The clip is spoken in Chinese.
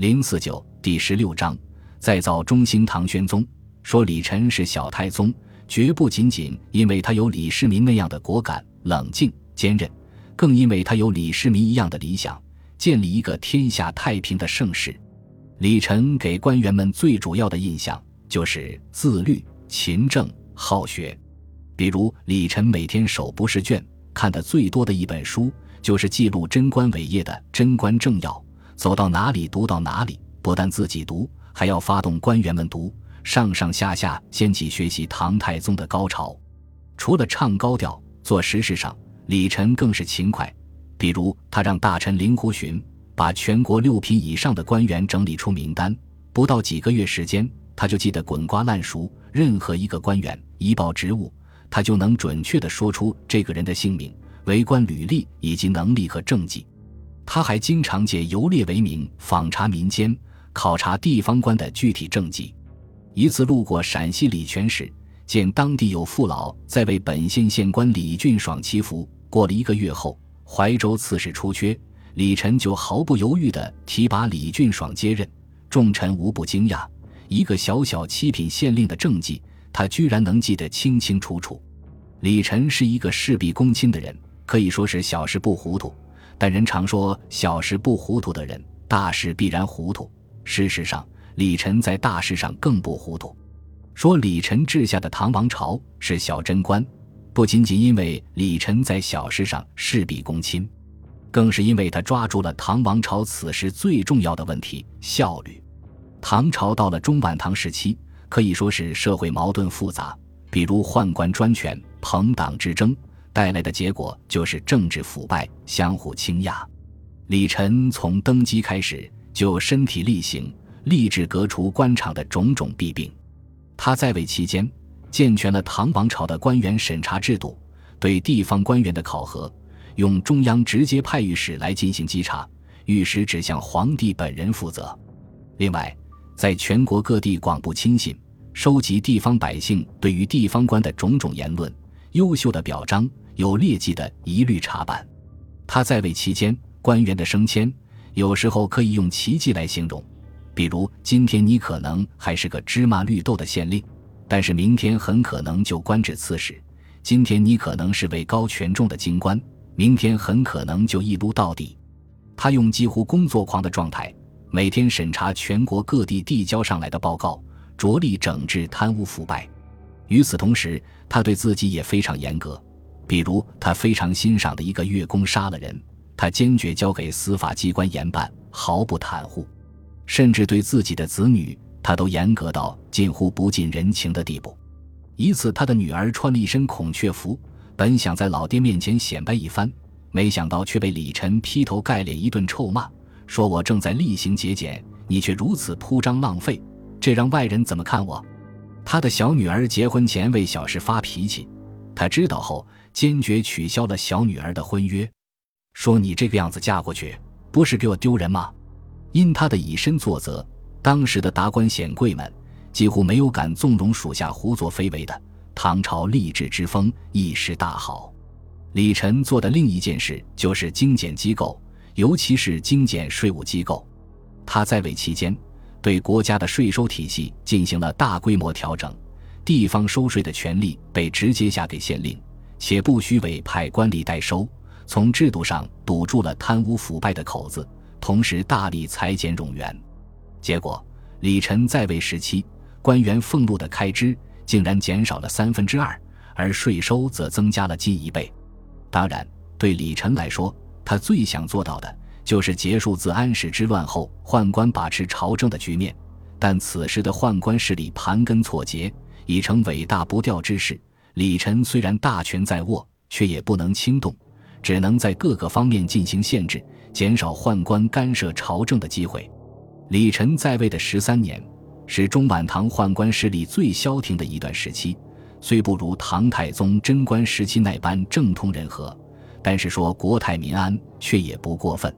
零四九第十六章再造中兴唐玄宗，说李晨是小太宗，绝不仅仅因为他有李世民那样的果敢、冷静、坚韧，更因为他有李世民一样的理想，建立一个天下太平的盛世。李晨给官员们最主要的印象就是自律、勤政、好学。比如，李晨每天手不释卷，看的最多的一本书就是记录贞观伟业的《贞观政要》。走到哪里读到哪里，不但自己读，还要发动官员们读，上上下下掀起学习唐太宗的高潮。除了唱高调，做实事上，李晨更是勤快。比如，他让大臣令狐询把全国六品以上的官员整理出名单，不到几个月时间，他就记得滚瓜烂熟。任何一个官员一报职务，他就能准确地说出这个人的姓名、为官履历以及能力和政绩。他还经常借游猎为名访查民间，考察地方官的具体政绩。一次路过陕西礼泉时，见当地有父老在为本县县官李俊爽祈福。过了一个月后，怀州刺史出缺，李晨就毫不犹豫地提拔李俊爽接任。众臣无不惊讶，一个小小七品县令的政绩，他居然能记得清清楚楚。李晨是一个事必躬亲的人，可以说是小事不糊涂。但人常说小事不糊涂的人，大事必然糊涂。事实上，李晨在大事上更不糊涂。说李晨治下的唐王朝是小贞观，不仅仅因为李晨在小事上事必躬亲，更是因为他抓住了唐王朝此时最重要的问题——效率。唐朝到了中晚唐时期，可以说是社会矛盾复杂，比如宦官专权、朋党之争。带来的结果就是政治腐败、相互倾轧。李晨从登基开始就身体力行，立志革除官场的种种弊病。他在位期间，健全了唐王朝的官员审查制度，对地方官员的考核用中央直接派御史来进行稽查，御史只向皇帝本人负责。另外，在全国各地广布亲信，收集地方百姓对于地方官的种种言论，优秀的表彰。有劣迹的，一律查办。他在位期间，官员的升迁有时候可以用奇迹来形容。比如，今天你可能还是个芝麻绿豆的县令，但是明天很可能就官至刺史；今天你可能是位高权重的京官，明天很可能就一撸到底。他用几乎工作狂的状态，每天审查全国各地递交上来的报告，着力整治贪污腐败。与此同时，他对自己也非常严格。比如，他非常欣赏的一个月宫杀了人，他坚决交给司法机关严办，毫不袒护，甚至对自己的子女，他都严格到近乎不近人情的地步。一次，他的女儿穿了一身孔雀服，本想在老爹面前显摆一番，没想到却被李晨劈头盖脸一顿臭骂，说我正在厉行节俭，你却如此铺张浪费，这让外人怎么看我？他的小女儿结婚前为小事发脾气，他知道后。坚决取消了小女儿的婚约，说：“你这个样子嫁过去，不是给我丢人吗？”因他的以身作则，当时的达官显贵们几乎没有敢纵容属下胡作非为的。唐朝吏治之风一时大好。李晨做的另一件事就是精简机构，尤其是精简税务机构。他在位期间，对国家的税收体系进行了大规模调整，地方收税的权利被直接下给县令。且不需委派官吏代收，从制度上堵住了贪污腐败的口子，同时大力裁减冗员。结果，李晨在位时期，官员俸禄的开支竟然减少了三分之二，而税收则增加了近一倍。当然，对李晨来说，他最想做到的就是结束自安史之乱后宦官把持朝政的局面。但此时的宦官势力盘根错节，已成尾大不掉之势。李晨虽然大权在握，却也不能轻动，只能在各个方面进行限制，减少宦官干涉朝政的机会。李晨在位的十三年，是中晚唐宦官势力最消停的一段时期，虽不如唐太宗贞观时期那般政通人和，但是说国泰民安却也不过分。